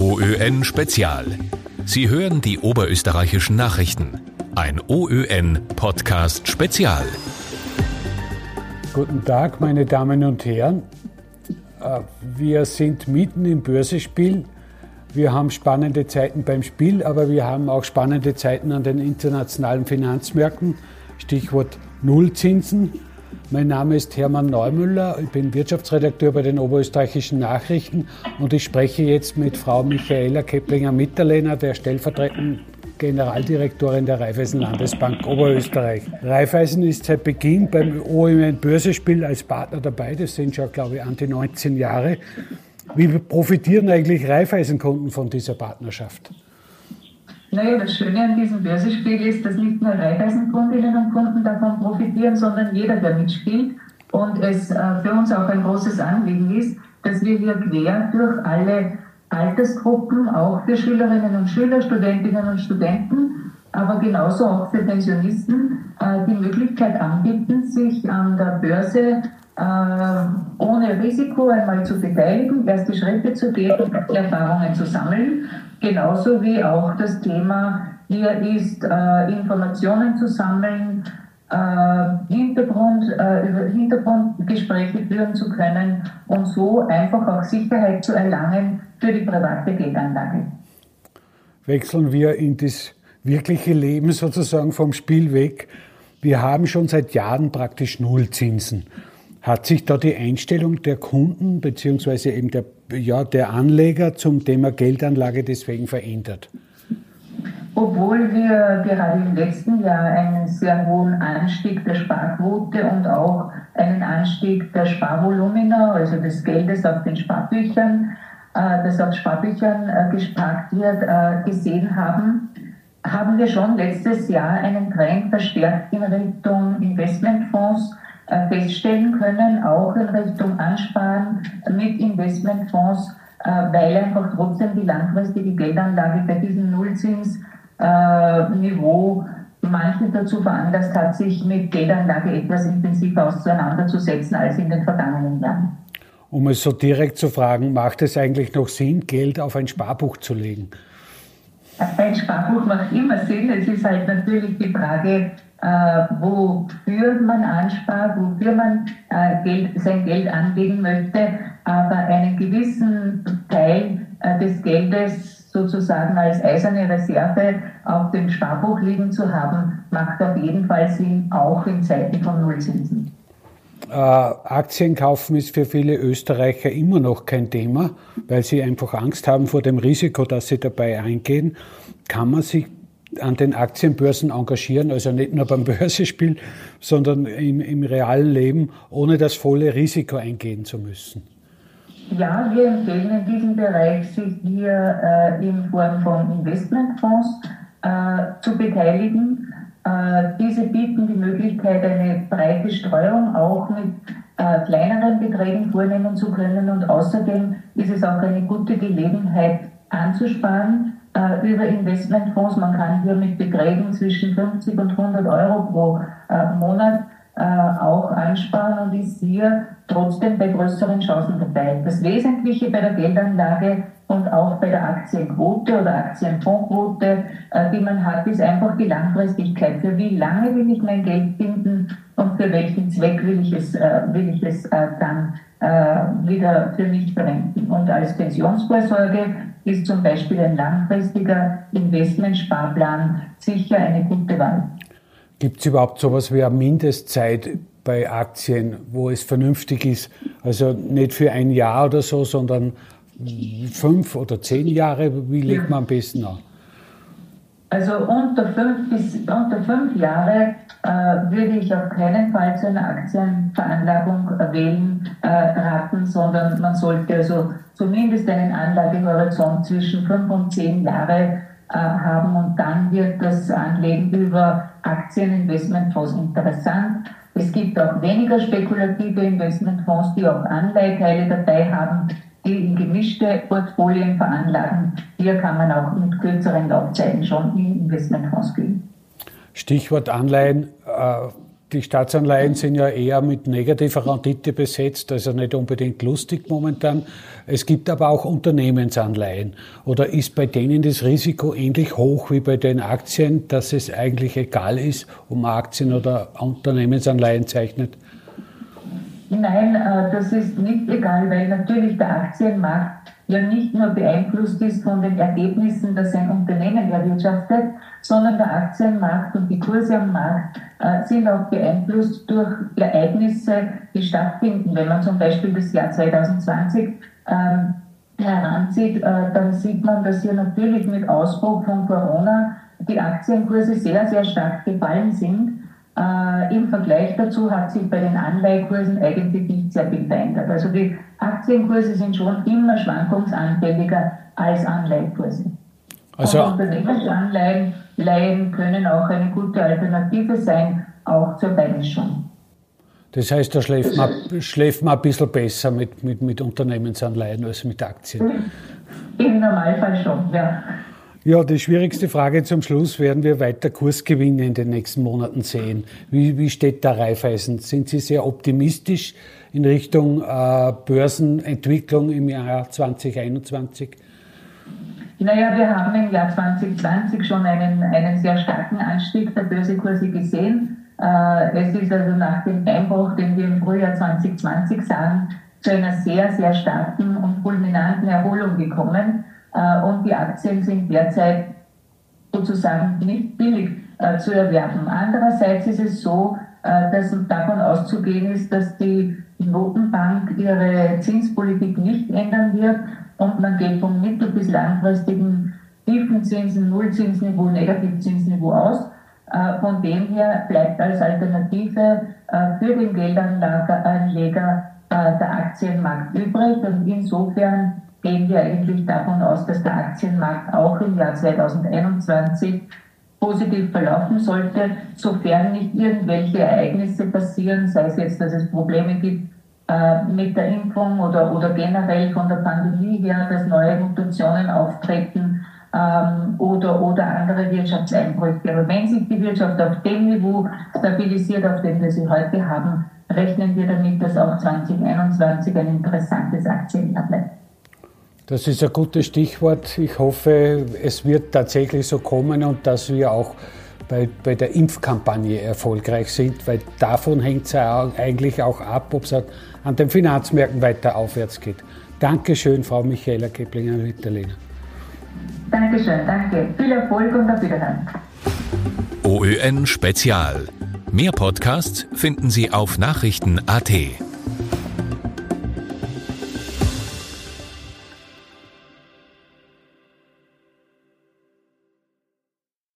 OÖN Spezial. Sie hören die oberösterreichischen Nachrichten. Ein OÖN Podcast Spezial. Guten Tag, meine Damen und Herren. Äh, wir sind mitten im Börsespiel. Wir haben spannende Zeiten beim Spiel, aber wir haben auch spannende Zeiten an den internationalen Finanzmärkten. Stichwort Nullzinsen. Mein Name ist Hermann Neumüller, ich bin Wirtschaftsredakteur bei den Oberösterreichischen Nachrichten und ich spreche jetzt mit Frau Michaela Keplinger-Mitterlehner, der stellvertretenden Generaldirektorin der Raiffeisen Landesbank Oberösterreich. Raiffeisen ist seit Beginn beim OMN Börsespiel als Partner dabei, das sind schon, glaube ich, an die 19 Jahre. Wie profitieren eigentlich Raiffeisenkunden von dieser Partnerschaft? Naja, das Schöne an diesem Börsespiel ist, dass nicht nur Raiffeisenkundinnen und Kunden davon profitieren, sondern jeder, der mitspielt. Und es äh, für uns auch ein großes Anliegen ist, dass wir hier quer durch alle Altersgruppen, auch für Schülerinnen und Schüler, Studentinnen und Studenten, aber genauso auch für Pensionisten, äh, die Möglichkeit anbieten, sich an der Börse ohne Risiko einmal zu beteiligen, erste Schritte zu gehen, Erfahrungen zu sammeln. Genauso wie auch das Thema hier ist, äh, Informationen zu sammeln, äh, Hintergrund, über Hintergrundgespräche führen zu können und so einfach auch Sicherheit zu erlangen für die private Geldanlage. Wechseln wir in das wirkliche Leben sozusagen vom Spiel weg. Wir haben schon seit Jahren praktisch Nullzinsen. Hat sich da die Einstellung der Kunden bzw. eben der, ja, der Anleger zum Thema Geldanlage deswegen verändert? Obwohl wir gerade im letzten Jahr einen sehr hohen Anstieg der Sparquote und auch einen Anstieg der Sparvolumina, also des Geldes auf den Sparbüchern, äh, das auf Sparbüchern äh, gespart wird, äh, gesehen haben, haben wir schon letztes Jahr einen Trend verstärkt in Richtung Investmentfonds feststellen können, auch in Richtung Ansparen mit Investmentfonds, äh, weil einfach trotzdem die langfristige Geldanlage bei diesem Nullzinsniveau manche dazu veranlasst hat, sich mit Geldanlage etwas intensiver auseinanderzusetzen als in den vergangenen Jahren. Um es so direkt zu fragen, macht es eigentlich noch Sinn, Geld auf ein Sparbuch zu legen? Ein Sparbuch macht immer Sinn. Es ist halt natürlich die Frage, äh, wofür man anspart, wofür man äh, Geld, sein Geld anlegen möchte, aber einen gewissen Teil äh, des Geldes sozusagen als eiserne Reserve auf dem Sparbuch liegen zu haben, macht auf jeden Fall Sinn, auch in Zeiten von Nullzinsen. Äh, Aktien kaufen ist für viele Österreicher immer noch kein Thema, weil sie einfach Angst haben vor dem Risiko, dass sie dabei eingehen. Kann man sich an den Aktienbörsen engagieren, also nicht nur beim Börsespiel, sondern im, im realen Leben, ohne das volle Risiko eingehen zu müssen? Ja, wir empfehlen in diesem Bereich, sich hier äh, in Form von Investmentfonds äh, zu beteiligen. Äh, diese bieten die Möglichkeit, eine breite Streuung auch mit äh, kleineren Beträgen vornehmen zu können und außerdem ist es auch eine gute Gelegenheit anzusparen äh, über Investmentfonds. Man kann hier mit Beträgen zwischen 50 und 100 Euro pro Monat auch ansparen und ist hier trotzdem bei größeren Chancen dabei. Das Wesentliche bei der Geldanlage und auch bei der Aktienquote oder Aktienfondsquote, äh, die man hat, ist einfach die Langfristigkeit. Für wie lange will ich mein Geld binden und für welchen Zweck will ich es, äh, will ich es äh, dann wieder für mich verwenden. Und als Pensionsvorsorge ist zum Beispiel ein langfristiger Investmentsparplan sicher eine gute Wahl. Gibt es überhaupt sowas wie eine Mindestzeit bei Aktien, wo es vernünftig ist? Also nicht für ein Jahr oder so, sondern fünf oder zehn Jahre, wie legt man am besten an? Also unter fünf, bis, unter fünf Jahre äh, würde ich auf keinen Fall zu einer Aktienveranlagung wählen äh, raten, sondern man sollte also zumindest einen Anlagehorizont zwischen fünf und zehn Jahre haben und dann wird das Anlegen über Aktieninvestmentfonds interessant. Es gibt auch weniger spekulative Investmentfonds, die auch Anleihteile dabei haben, die in gemischte Portfolien veranlagen. Hier kann man auch mit kürzeren Laufzeiten schon in Investmentfonds gehen. Stichwort Anleihen. Äh, die Staatsanleihen sind ja eher mit negativer Rendite besetzt, also nicht unbedingt lustig momentan. Es gibt aber auch Unternehmensanleihen. Oder ist bei denen das Risiko ähnlich hoch wie bei den Aktien, dass es eigentlich egal ist, ob man Aktien oder Unternehmensanleihen zeichnet? Nein, äh, das ist nicht egal, weil natürlich der Aktienmarkt ja nicht nur beeinflusst ist von den Ergebnissen, das ein Unternehmen erwirtschaftet, sondern der Aktienmarkt und die Kurse am Markt äh, sind auch beeinflusst durch Ereignisse, die stattfinden. Wenn man zum Beispiel das Jahr 2020 ähm, heranzieht, äh, dann sieht man, dass hier natürlich mit Ausbruch von Corona die Aktienkurse sehr, sehr stark gefallen sind. Äh, Im Vergleich dazu hat sich bei den Anleihekursen eigentlich nicht sehr viel verändert. Also die Aktienkurse sind schon immer schwankungsanfälliger als Anleihekurse. Also Unternehmensanleihen Leihen können auch eine gute Alternative sein, auch zur Beimischung. Das heißt, da schläft man, schläft man ein bisschen besser mit, mit, mit Unternehmensanleihen als mit Aktien. Im Normalfall schon, ja. Ja, die schwierigste Frage zum Schluss. Werden wir weiter Kursgewinne in den nächsten Monaten sehen? Wie, wie steht da Raiffeisen? Sind Sie sehr optimistisch in Richtung äh, Börsenentwicklung im Jahr 2021? Naja, wir haben im Jahr 2020 schon einen, einen sehr starken Anstieg der Börsekurse gesehen. Äh, es ist also nach dem Einbruch, den wir im Frühjahr 2020 sahen, zu einer sehr, sehr starken und fulminanten Erholung gekommen. Äh, und die Aktien sind derzeit sozusagen nicht billig äh, zu erwerben. Andererseits ist es so, äh, dass davon auszugehen ist, dass die Notenbank ihre Zinspolitik nicht ändern wird und man geht vom mittel- bis langfristigen tiefen Zinsen, Nullzinsniveau, Negativzinsniveau aus. Von dem her bleibt als Alternative für den Geldanleger der Aktienmarkt übrig und insofern gehen wir eigentlich davon aus, dass der Aktienmarkt auch im Jahr 2021 positiv verlaufen sollte, sofern nicht irgendwelche Ereignisse passieren, sei es jetzt, dass es Probleme gibt äh, mit der Impfung oder, oder generell von der Pandemie her, dass neue Mutationen auftreten ähm, oder, oder andere Wirtschaftseinbrüche. Aber wenn sich die Wirtschaft auf dem Niveau stabilisiert, auf dem wir sie heute haben, rechnen wir damit, dass auch 2021 ein interessantes Aktienjahr bleibt. Das ist ein gutes Stichwort. Ich hoffe, es wird tatsächlich so kommen und dass wir auch bei, bei der Impfkampagne erfolgreich sind, weil davon hängt es ja eigentlich auch ab, ob es an den Finanzmärkten weiter aufwärts geht. Dankeschön, Frau Michaela Keplinger-Witterlehner. Dankeschön, danke. Viel Erfolg und auf Wiederhören. OÖN Spezial. Mehr Podcasts finden Sie auf Nachrichten.at.